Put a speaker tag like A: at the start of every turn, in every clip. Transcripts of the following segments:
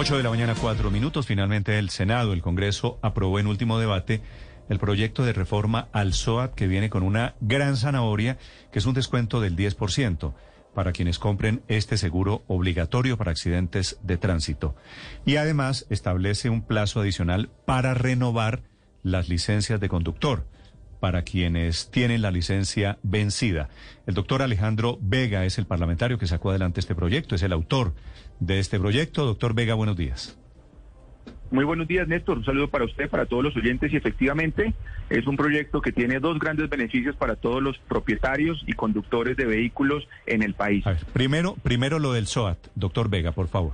A: 8 de la mañana, cuatro minutos. Finalmente el Senado, el Congreso, aprobó en último debate el proyecto de reforma al SOAT que viene con una gran zanahoria, que es un descuento del 10% para quienes compren este seguro obligatorio para accidentes de tránsito. Y además establece un plazo adicional para renovar las licencias de conductor para quienes tienen la licencia vencida. El doctor Alejandro Vega es el parlamentario que sacó adelante este proyecto, es el autor de este proyecto. Doctor Vega, buenos días.
B: Muy buenos días, Néstor. Un saludo para usted, para todos los oyentes. Y efectivamente, es un proyecto que tiene dos grandes beneficios para todos los propietarios y conductores de vehículos en el país.
A: primero, primero lo del SOAT. Doctor Vega, por favor.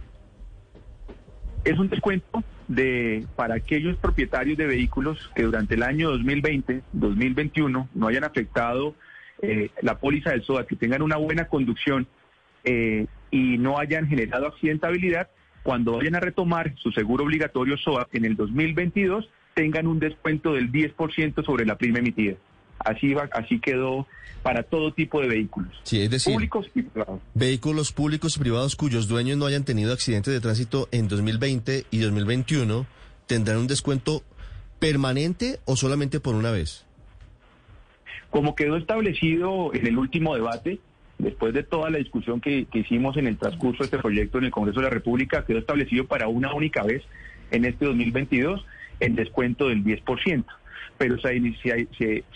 B: Es un descuento de para aquellos propietarios de vehículos que durante el año 2020, 2021 no hayan afectado eh, la póliza del SOAT, que tengan una buena conducción eh, y no hayan generado accidentabilidad, cuando vayan a retomar su seguro obligatorio SOAT en el 2022, tengan un descuento del 10% sobre la prima emitida. Así va, así quedó para todo tipo de vehículos.
C: Sí, es decir, públicos y privados. Vehículos públicos y privados cuyos dueños no hayan tenido accidentes de tránsito en 2020 y 2021 tendrán un descuento permanente o solamente por una vez.
B: Como quedó establecido en el último debate, después de toda la discusión que, hicimos en el transcurso de este proyecto en el Congreso de la República, quedó establecido para una única vez en este 2022 el descuento del 10%. Pero se,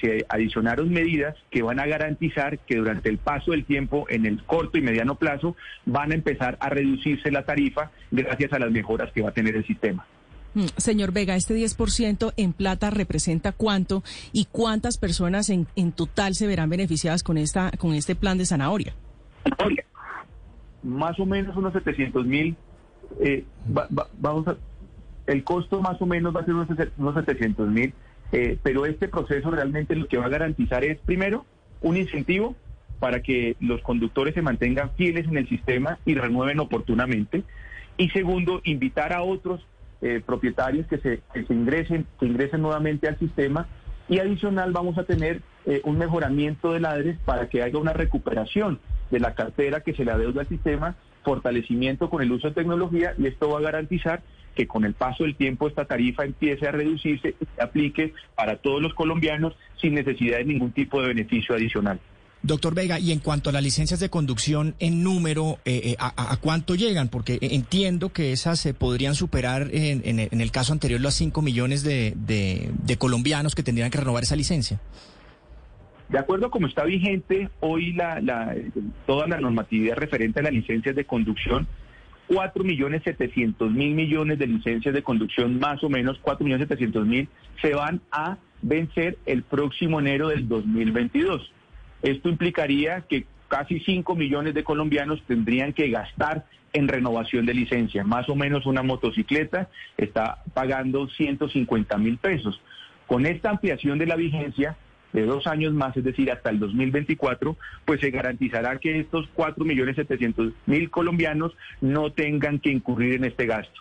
B: se, adicionaron medidas que van a garantizar que durante el paso del tiempo, en el corto y mediano plazo, van a empezar a reducirse la tarifa gracias a las mejoras que va a tener el sistema.
D: Mm, señor Vega, este 10% en plata representa cuánto y cuántas personas en, en total se verán beneficiadas con esta con este plan de zanahoria.
B: Más o menos unos 700 mil. Eh, vamos a, el costo más o menos va a ser unos, unos 700 mil, eh, pero este proceso realmente lo que va a garantizar es, primero, un incentivo para que los conductores se mantengan fieles en el sistema y renueven oportunamente. Y segundo, invitar a otros eh, propietarios que se, se, ingresen, que ingresen nuevamente al sistema y adicional vamos a tener eh, un mejoramiento de ladres para que haya una recuperación de la cartera que se le adeuda al sistema, fortalecimiento con el uso de tecnología y esto va a garantizar que con el paso del tiempo esta tarifa empiece a reducirse y se aplique para todos los colombianos sin necesidad de ningún tipo de beneficio adicional.
E: Doctor Vega, y en cuanto a las licencias de conducción en número, eh, eh, a, cuánto llegan? Porque entiendo que esas se podrían superar en, el caso anterior los 5 millones de, colombianos que tendrían que renovar esa licencia.
B: De acuerdo a como está vigente hoy la, toda la normatividad referente a las licencias de conducción, 4 millones 700 mil millones de licencias de conducción, más o menos 4 millones 700 mil, se van a vencer el próximo enero del 2022. Esto implicaría que casi 5 millones de colombianos tendrían que gastar en renovación de licencia. Más o menos una motocicleta está pagando 150 mil pesos. Con esta ampliación de la vigencia de dos años más, es decir, hasta el 2024, pues se garantizará que estos 4 millones 700 mil colombianos no tengan que incurrir en este gasto.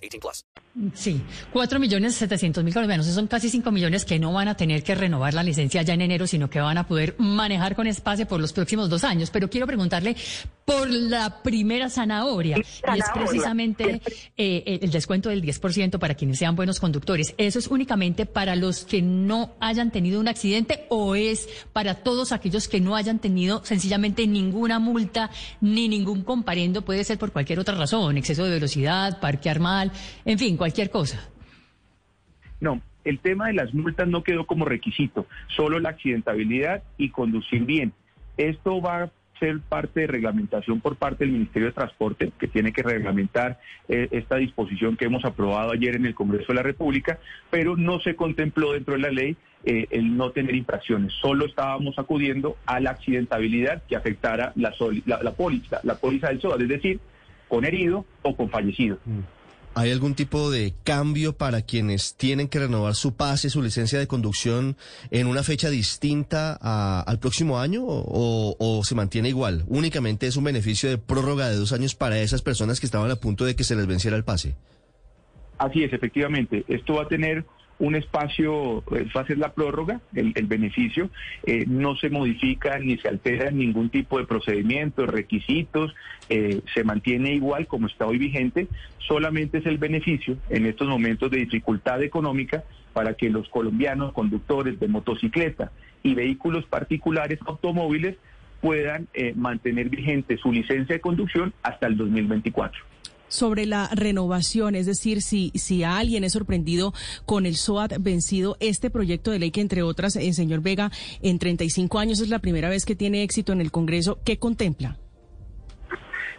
F: 18 plus. Sí, 4 millones 700 mil colombianos. Son casi 5 millones que no van a tener que renovar la licencia ya en enero, sino que van a poder manejar con espacio por los próximos dos años. Pero quiero preguntarle por la primera zanahoria, y es precisamente eh, el descuento del 10% para quienes sean buenos conductores. ¿Eso es únicamente para los que no hayan tenido un accidente o es para todos aquellos que no hayan tenido sencillamente ninguna multa ni ningún comparendo? Puede ser por cualquier otra razón, exceso de velocidad, parquear mal, en fin, cualquier cosa.
B: No, el tema de las multas no quedó como requisito, solo la accidentabilidad y conducir bien. Esto va ser parte de reglamentación por parte del Ministerio de Transporte, que tiene que reglamentar eh, esta disposición que hemos aprobado ayer en el Congreso de la República, pero no se contempló dentro de la ley eh, el no tener infracciones. Solo estábamos acudiendo a la accidentabilidad que afectara la, la, póliza, la póliza del SOA, es decir, con herido o con fallecido. Mm.
C: ¿Hay algún tipo de cambio para quienes tienen que renovar su pase, su licencia de conducción en una fecha distinta al próximo año o, o, se mantiene igual? Únicamente es un beneficio de prórroga de dos años para esas personas que estaban a punto de que se les venciera el pase.
B: Así es, efectivamente. Esto va a tener un espacio, eh, va a ser la prórroga, el, beneficio, eh, no se modifica ni se altera ningún tipo de procedimiento, requisitos, eh, se mantiene igual como está hoy vigente, solamente es el beneficio en estos momentos de dificultad económica para que los colombianos conductores de motocicleta y vehículos particulares automóviles puedan mantener vigente su licencia de conducción hasta el 2024
D: sobre la renovación, es decir, si, si alguien es sorprendido con el SOAT vencido, este proyecto de ley que entre otras, el señor Vega, en 35 años es la primera vez que tiene éxito en el Congreso, ¿qué contempla?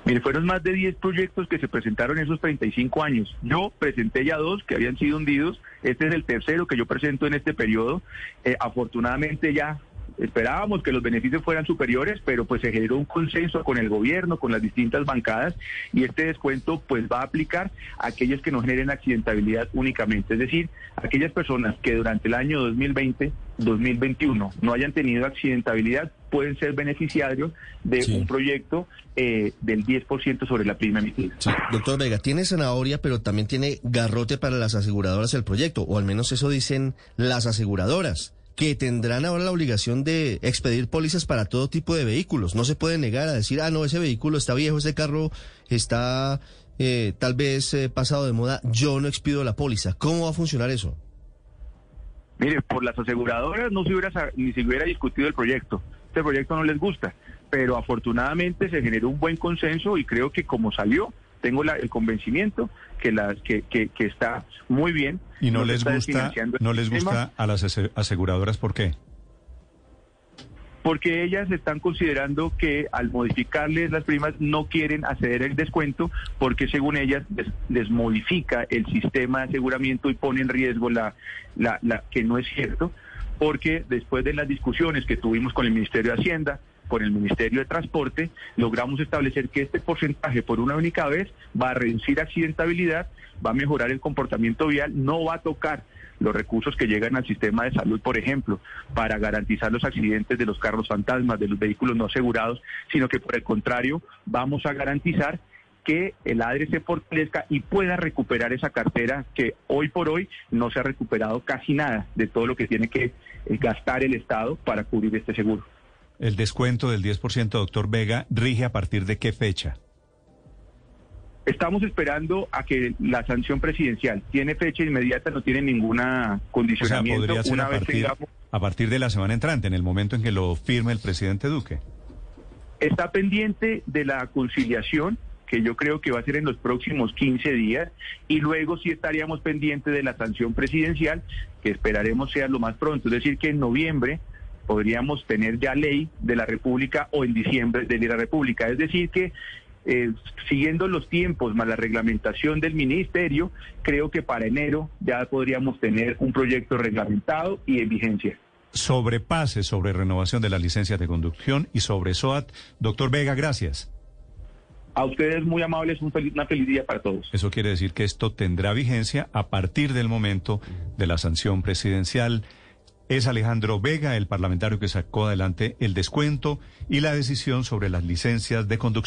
B: Mire, fueron más de 10 proyectos que se presentaron en esos 35 años. Yo presenté ya dos que habían sido hundidos. Este es el tercero que yo presento en este periodo. Eh, afortunadamente ya Esperábamos que los beneficios fueran superiores, pero pues se generó un consenso con el gobierno, con las distintas bancadas, y este descuento pues va a aplicar a aquellos que no generen accidentabilidad únicamente, es decir, aquellas personas que durante el año 2020, 2021 no hayan tenido accidentabilidad pueden ser beneficiarios de un proyecto eh, del 10% sobre la prima emitida.
C: Doctor Vega, tiene zanahoria, pero también tiene garrote para las aseguradoras el proyecto, o al menos eso dicen las aseguradoras que tendrán ahora la obligación de expedir pólizas para todo tipo de vehículos. No se puede negar a decir, ah, no, ese vehículo está viejo, ese carro está eh, tal vez eh, pasado de moda, yo no expido la póliza. ¿Cómo va a funcionar eso?
B: Mire, por las aseguradoras no se hubiera, ni se hubiera discutido el proyecto. Este proyecto no les gusta, pero afortunadamente se generó un buen consenso y creo que como salió, tengo el convencimiento que, la, que, que, está muy bien.
A: ¿Y no les gusta, no les gusta a las aseguradoras por qué?
B: porque ellas están considerando que al modificarles las primas no quieren acceder al descuento porque según ellas les, modifica el sistema de aseguramiento y pone en riesgo la, la, la, que no es cierto porque después de las discusiones que tuvimos con el Ministerio de Hacienda con el Ministerio de Transporte, logramos establecer que este porcentaje por una única vez va a reducir accidentabilidad, va a mejorar el comportamiento vial, no va a tocar los recursos que llegan al sistema de salud, por ejemplo, para garantizar los accidentes de los carros fantasmas, de los vehículos no asegurados, sino que por el contrario vamos a garantizar que el ADRE se fortalezca y pueda recuperar esa cartera que hoy por hoy no se ha recuperado casi nada de todo lo que tiene que eh, gastar el Estado para cubrir este seguro.
A: El descuento del 10%, doctor Vega, rige a partir de qué fecha?
B: Estamos esperando a que la sanción presidencial tiene fecha inmediata, no tiene ninguna condicionamiento.
A: O sea, podría ser a, partir, a partir de la semana entrante, en el momento en que lo firme el presidente Duque.
B: Está pendiente de la conciliación, que yo creo que va a ser en los próximos 15 días, y luego sí estaríamos pendientes de la sanción presidencial, que esperaremos sea lo más pronto, es decir, que en noviembre podríamos tener ya ley de la República o en diciembre de la República. Es decir, que eh, siguiendo los tiempos más la reglamentación del ministerio, creo que para enero ya podríamos tener un proyecto reglamentado y en vigencia.
A: Sobre pase, sobre renovación de las licencias de conducción y sobre SOAT. Doctor Vega, gracias.
B: A ustedes muy amables, un una feliz día para todos.
A: Eso quiere decir que esto tendrá vigencia a partir del momento de la sanción presidencial. Es Alejandro Vega, el parlamentario que sacó adelante el descuento y la decisión sobre las licencias de conducción.